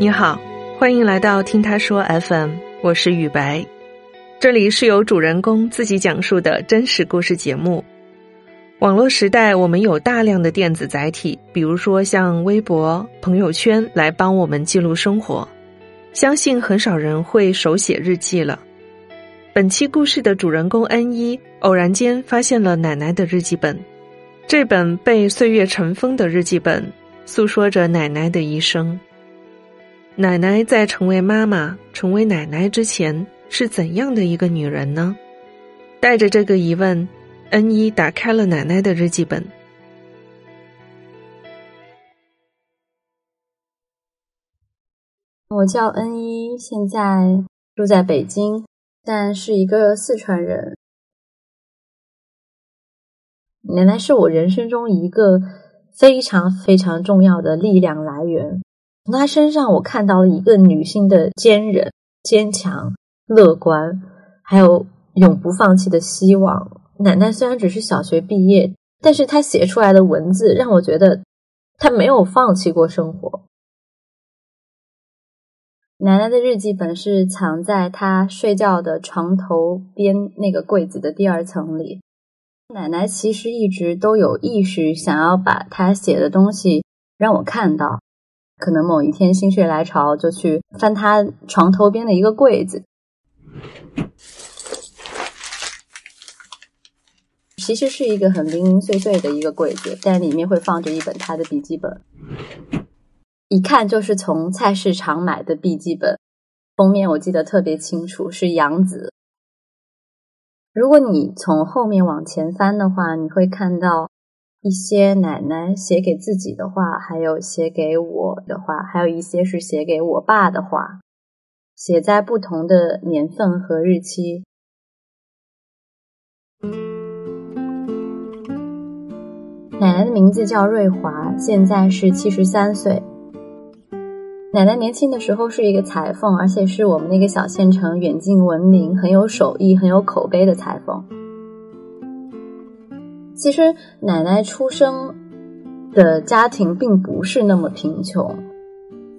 你好，欢迎来到听他说 FM，我是雨白，这里是由主人公自己讲述的真实故事节目。网络时代，我们有大量的电子载体，比如说像微博、朋友圈，来帮我们记录生活。相信很少人会手写日记了。本期故事的主人公恩一偶然间发现了奶奶的日记本，这本被岁月尘封的日记本，诉说着奶奶的一生。奶奶在成为妈妈、成为奶奶之前是怎样的一个女人呢？带着这个疑问，恩一打开了奶奶的日记本。我叫恩一，现在住在北京，但是一个四川人。奶奶是我人生中一个非常非常重要的力量来源。从她身上，我看到了一个女性的坚韧、坚强、乐观，还有永不放弃的希望。奶奶虽然只是小学毕业，但是她写出来的文字让我觉得她没有放弃过生活。奶奶的日记本是藏在她睡觉的床头边那个柜子的第二层里。奶奶其实一直都有意识想要把她写的东西让我看到。可能某一天心血来潮，就去翻他床头边的一个柜子，其实是一个很零零碎碎的一个柜子，但里面会放着一本他的笔记本，一看就是从菜市场买的笔记本，封面我记得特别清楚，是杨子。如果你从后面往前翻的话，你会看到。一些奶奶写给自己的话，还有写给我的话，还有一些是写给我爸的话，写在不同的年份和日期。奶奶的名字叫瑞华，现在是七十三岁。奶奶年轻的时候是一个裁缝，而且是我们那个小县城远近闻名、很有手艺、很有口碑的裁缝。其实奶奶出生的家庭并不是那么贫穷，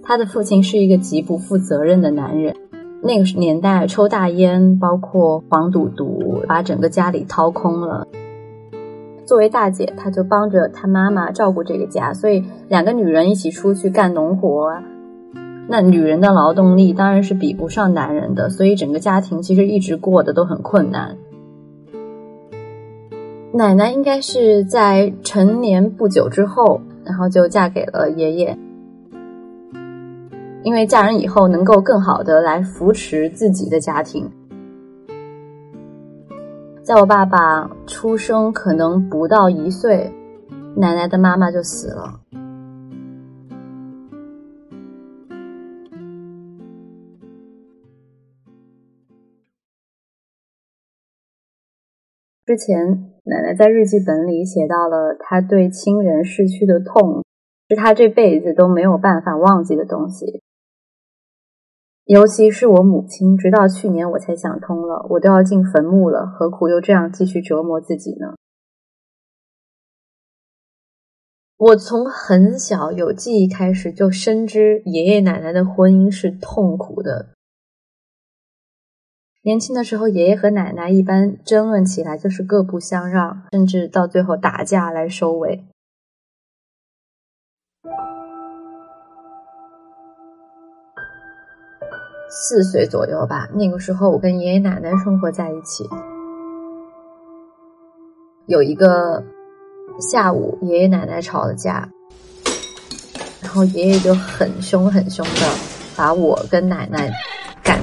她的父亲是一个极不负责任的男人。那个年代抽大烟，包括黄赌毒，把整个家里掏空了。作为大姐，她就帮着她妈妈照顾这个家，所以两个女人一起出去干农活，那女人的劳动力当然是比不上男人的，所以整个家庭其实一直过得都很困难。奶奶应该是在成年不久之后，然后就嫁给了爷爷，因为嫁人以后能够更好的来扶持自己的家庭。在我爸爸出生可能不到一岁，奶奶的妈妈就死了。之前。奶奶在日记本里写到了她对亲人逝去的痛，是她这辈子都没有办法忘记的东西。尤其是我母亲，直到去年我才想通了，我都要进坟墓了，何苦又这样继续折磨自己呢？我从很小有记忆开始就深知爷爷奶奶的婚姻是痛苦的。年轻的时候，爷爷和奶奶一般争论起来就是各不相让，甚至到最后打架来收尾。四岁左右吧，那个时候我跟爷爷奶奶生活在一起。有一个下午，爷爷奶奶吵了架，然后爷爷就很凶很凶的把我跟奶奶。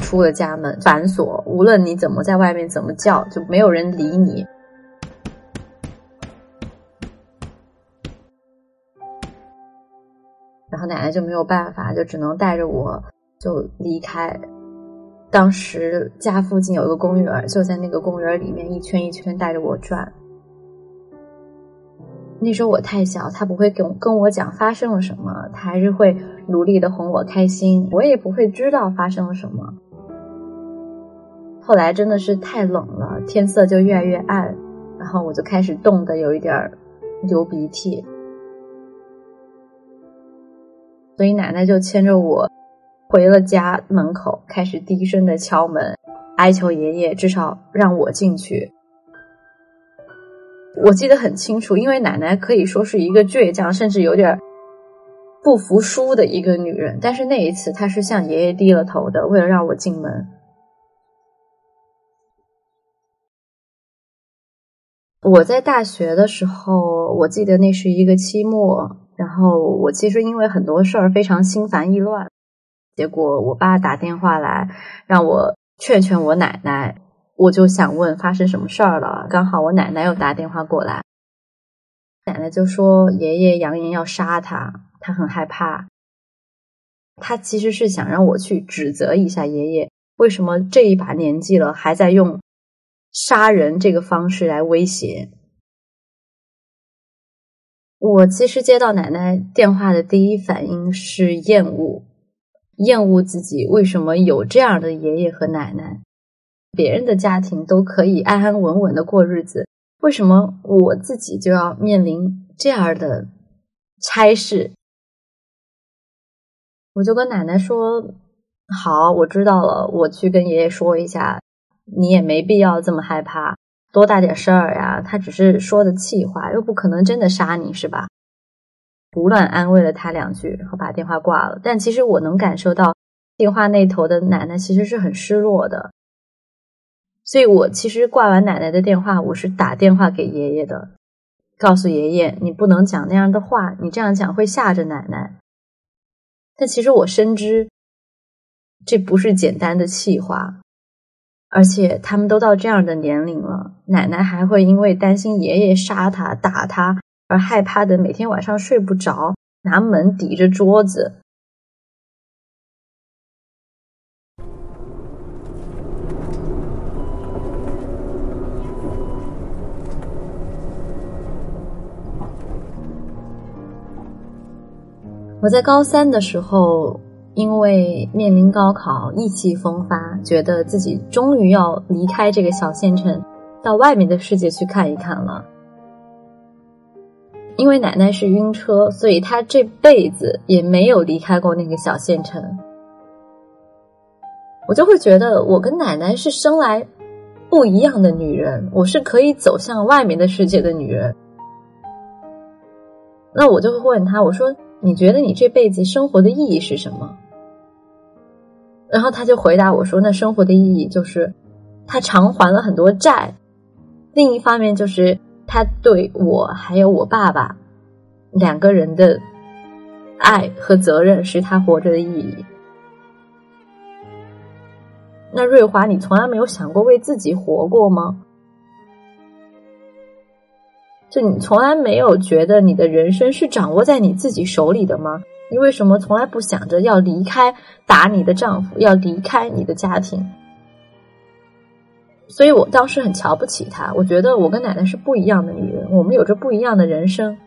出了家门，反锁。无论你怎么在外面怎么叫，就没有人理你。然后奶奶就没有办法，就只能带着我就离开。当时家附近有一个公园，就在那个公园里面一圈一圈带着我转。那时候我太小，他不会跟跟我讲发生了什么，他还是会努力的哄我开心，我也不会知道发生了什么。后来真的是太冷了，天色就越来越暗，然后我就开始冻得有一点流鼻涕，所以奶奶就牵着我回了家门口，开始低声的敲门，哀求爷爷至少让我进去。我记得很清楚，因为奶奶可以说是一个倔强，甚至有点不服输的一个女人。但是那一次，她是向爷爷低了头的，为了让我进门。我在大学的时候，我记得那是一个期末，然后我其实因为很多事儿非常心烦意乱，结果我爸打电话来让我劝劝我奶奶。我就想问发生什么事儿了？刚好我奶奶又打电话过来，奶奶就说爷爷扬言要杀他，他很害怕。他其实是想让我去指责一下爷爷，为什么这一把年纪了还在用杀人这个方式来威胁。我其实接到奶奶电话的第一反应是厌恶，厌恶自己为什么有这样的爷爷和奶奶。别人的家庭都可以安安稳稳的过日子，为什么我自己就要面临这样的差事？我就跟奶奶说：“好，我知道了，我去跟爷爷说一下。你也没必要这么害怕，多大点事儿呀？他只是说的气话，又不可能真的杀你，是吧？”胡乱安慰了他两句，然后把电话挂了。但其实我能感受到电话那头的奶奶其实是很失落的。所以我其实挂完奶奶的电话，我是打电话给爷爷的，告诉爷爷你不能讲那样的话，你这样讲会吓着奶奶。但其实我深知这不是简单的气话，而且他们都到这样的年龄了，奶奶还会因为担心爷爷杀他打他而害怕的每天晚上睡不着，拿门抵着桌子。我在高三的时候，因为面临高考，意气风发，觉得自己终于要离开这个小县城，到外面的世界去看一看了。因为奶奶是晕车，所以她这辈子也没有离开过那个小县城。我就会觉得，我跟奶奶是生来不一样的女人，我是可以走向外面的世界的女人。那我就会问她，我说。你觉得你这辈子生活的意义是什么？然后他就回答我说：“那生活的意义就是他偿还了很多债，另一方面就是他对我还有我爸爸两个人的爱和责任是他活着的意义。”那瑞华，你从来没有想过为自己活过吗？就你从来没有觉得你的人生是掌握在你自己手里的吗？你为什么从来不想着要离开打你的丈夫，要离开你的家庭？所以我当时很瞧不起她，我觉得我跟奶奶是不一样的女人，我们有着不一样的人生。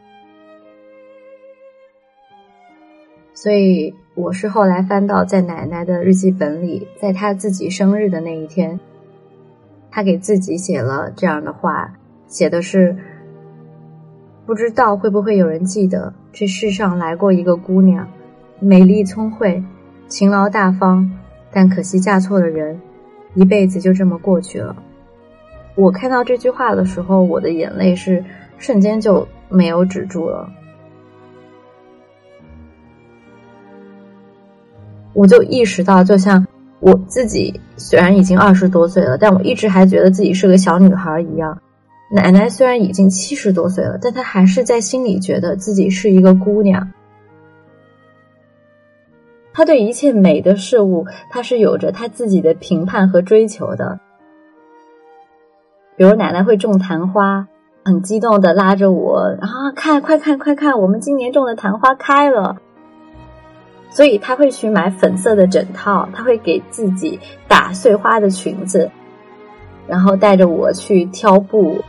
所以我是后来翻到在奶奶的日记本里，在她自己生日的那一天，她给自己写了这样的话，写的是。不知道会不会有人记得，这世上来过一个姑娘，美丽聪慧，勤劳大方，但可惜嫁错了人，一辈子就这么过去了。我看到这句话的时候，我的眼泪是瞬间就没有止住了。我就意识到，就像我自己虽然已经二十多岁了，但我一直还觉得自己是个小女孩一样。奶奶虽然已经七十多岁了，但她还是在心里觉得自己是一个姑娘。她对一切美的事物，她是有着她自己的评判和追求的。比如奶奶会种昙花，很激动的拉着我啊，看，快看，快看，我们今年种的昙花开了。所以她会去买粉色的枕套，她会给自己打碎花的裙子，然后带着我去挑布。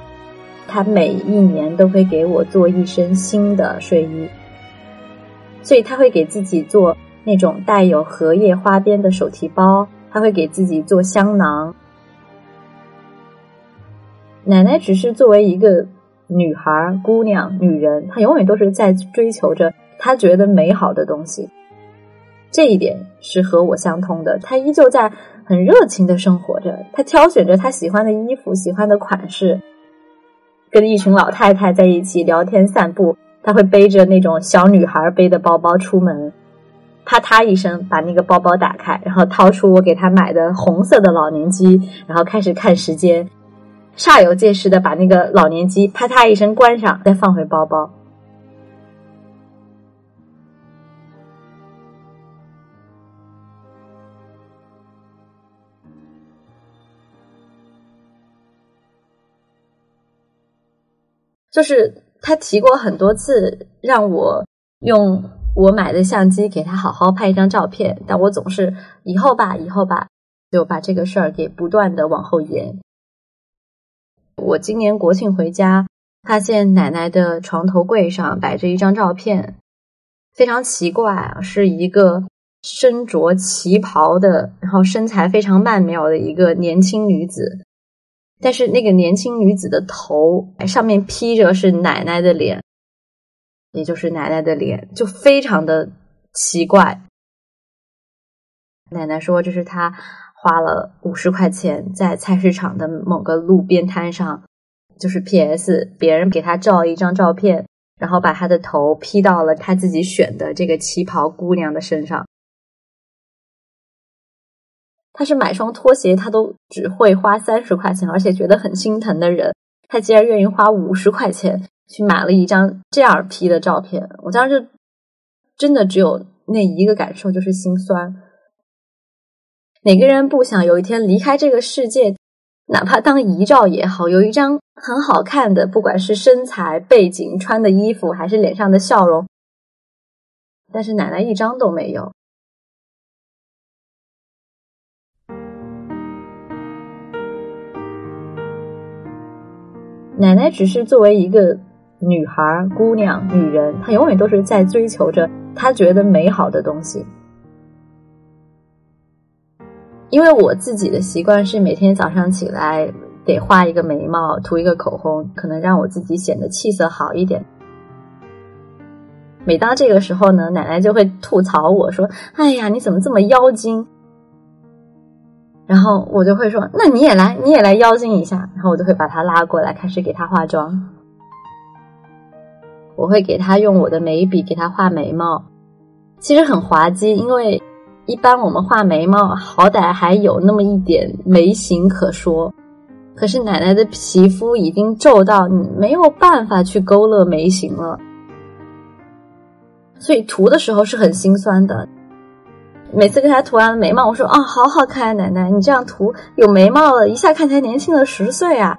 他每一年都会给我做一身新的睡衣，所以他会给自己做那种带有荷叶花边的手提包，他会给自己做香囊。奶奶只是作为一个女孩、姑娘、女人，她永远都是在追求着她觉得美好的东西。这一点是和我相通的。她依旧在很热情的生活着，她挑选着她喜欢的衣服、喜欢的款式，跟一群老太太在一起聊天散步。他会背着那种小女孩背的包包出门，啪嗒一声把那个包包打开，然后掏出我给他买的红色的老年机，然后开始看时间，煞有介事的把那个老年机啪嗒一声关上，再放回包包。就是他提过很多次，让我用我买的相机给他好好拍一张照片，但我总是以后吧，以后吧，就把这个事儿给不断的往后延。我今年国庆回家，发现奶奶的床头柜上摆着一张照片，非常奇怪啊，是一个身着旗袍的，然后身材非常曼妙的一个年轻女子。但是那个年轻女子的头上面披着是奶奶的脸，也就是奶奶的脸，就非常的奇怪。奶奶说这是她花了五十块钱在菜市场的某个路边摊上，就是 P.S. 别人给她照了一张照片，然后把她的头披到了她自己选的这个旗袍姑娘的身上。他是买双拖鞋，他都只会花三十块钱，而且觉得很心疼的人，他竟然愿意花五十块钱去买了一张这样 P 的照片。我当时真的只有那一个感受，就是心酸。哪个人不想有一天离开这个世界，哪怕当遗照也好，有一张很好看的，不管是身材、背景、穿的衣服，还是脸上的笑容，但是奶奶一张都没有。奶奶只是作为一个女孩、姑娘、女人，她永远都是在追求着她觉得美好的东西。因为我自己的习惯是每天早上起来得画一个眉毛、涂一个口红，可能让我自己显得气色好一点。每当这个时候呢，奶奶就会吐槽我说：“哎呀，你怎么这么妖精？”然后我就会说：“那你也来，你也来妖精一下。”然后我就会把他拉过来，开始给他化妆。我会给他用我的眉笔给他画眉毛，其实很滑稽，因为一般我们画眉毛，好歹还有那么一点眉形可说。可是奶奶的皮肤已经皱到你没有办法去勾勒眉形了，所以涂的时候是很心酸的。每次给他涂完眉毛，我说啊，好好看啊，奶奶，你这样涂有眉毛了，一下看起来年轻了十岁啊！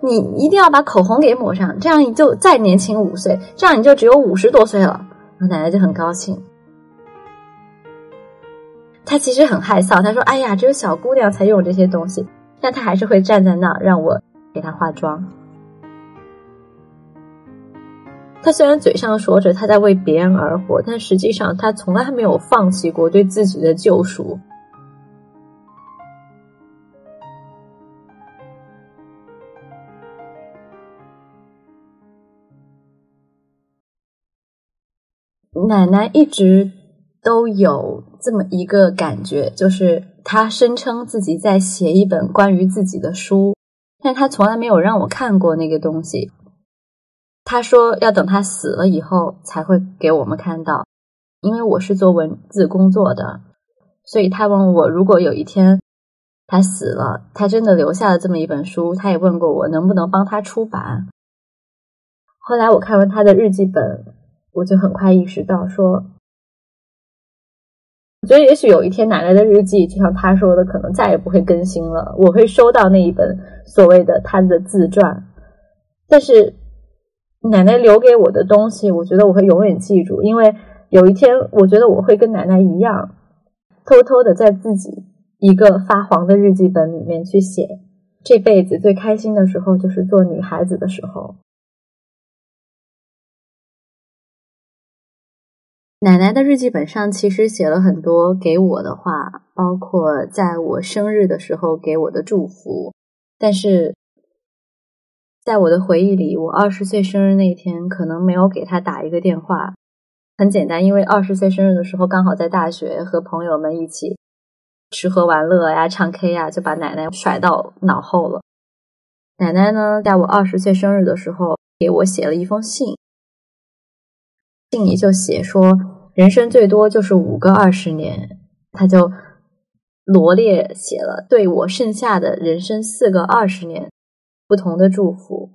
你一定要把口红给抹上，这样你就再年轻五岁，这样你就只有五十多岁了。然后奶奶就很高兴。她其实很害臊，她说：“哎呀，只有小姑娘才用这些东西。”但她还是会站在那让我给她化妆。他虽然嘴上说着他在为别人而活，但实际上他从来没有放弃过对自己的救赎。奶奶一直都有这么一个感觉，就是她声称自己在写一本关于自己的书，但她从来没有让我看过那个东西。他说要等他死了以后才会给我们看到，因为我是做文字工作的，所以他问我如果有一天他死了，他真的留下了这么一本书，他也问过我能不能帮他出版。后来我看完他的日记本，我就很快意识到说，我觉得也许有一天奶奶的日记就像他说的，可能再也不会更新了，我会收到那一本所谓的他的自传，但是。奶奶留给我的东西，我觉得我会永远记住，因为有一天，我觉得我会跟奶奶一样，偷偷的在自己一个发黄的日记本里面去写，这辈子最开心的时候就是做女孩子的时候。奶奶的日记本上其实写了很多给我的话，包括在我生日的时候给我的祝福，但是。在我的回忆里，我二十岁生日那一天可能没有给他打一个电话，很简单，因为二十岁生日的时候刚好在大学，和朋友们一起吃喝玩乐呀、唱 K 呀，就把奶奶甩到脑后了。奶奶呢，在我二十岁生日的时候，给我写了一封信，信里就写说，人生最多就是五个二十年，他就罗列写了对我剩下的人生四个二十年不同的祝福。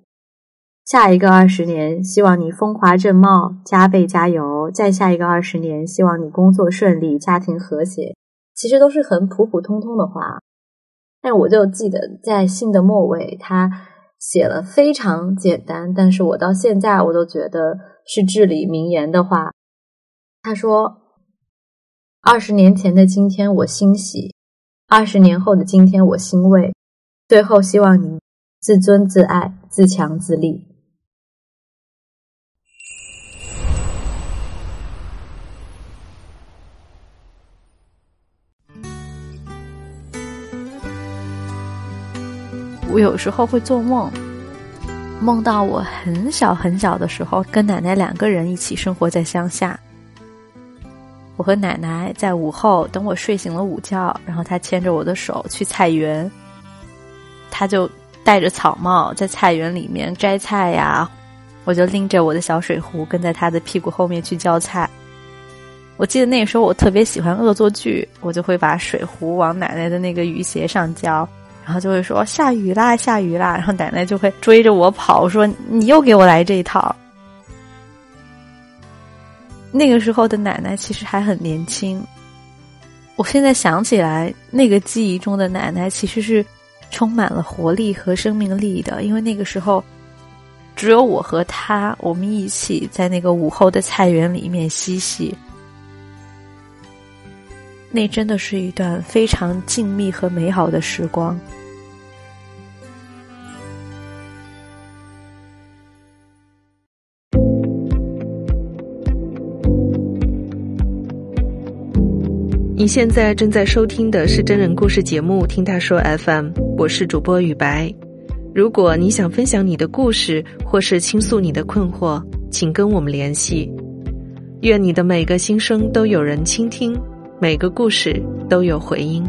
下一个二十年，希望你风华正茂，加倍加油；再下一个二十年，希望你工作顺利，家庭和谐。其实都是很普普通通的话。但我就记得在信的末尾，他写了非常简单，但是我到现在我都觉得是至理名言的话。他说：“二十年前的今天我欣喜，二十年后的今天我欣慰。最后希望你自尊自爱，自强自立。”我有时候会做梦，梦到我很小很小的时候，跟奶奶两个人一起生活在乡下。我和奶奶在午后等我睡醒了午觉，然后她牵着我的手去菜园，她就戴着草帽在菜园里面摘菜呀，我就拎着我的小水壶跟在他的屁股后面去浇菜。我记得那个时候我特别喜欢恶作剧，我就会把水壶往奶奶的那个雨鞋上浇。然后就会说下雨啦，下雨啦，然后奶奶就会追着我跑，说你又给我来这一套。那个时候的奶奶其实还很年轻，我现在想起来，那个记忆中的奶奶其实是充满了活力和生命力的，因为那个时候只有我和他，我们一起在那个午后的菜园里面嬉戏。那真的是一段非常静谧和美好的时光。你现在正在收听的是真人故事节目《听他说 FM》，我是主播雨白。如果你想分享你的故事，或是倾诉你的困惑，请跟我们联系。愿你的每个心声都有人倾听。每个故事都有回音。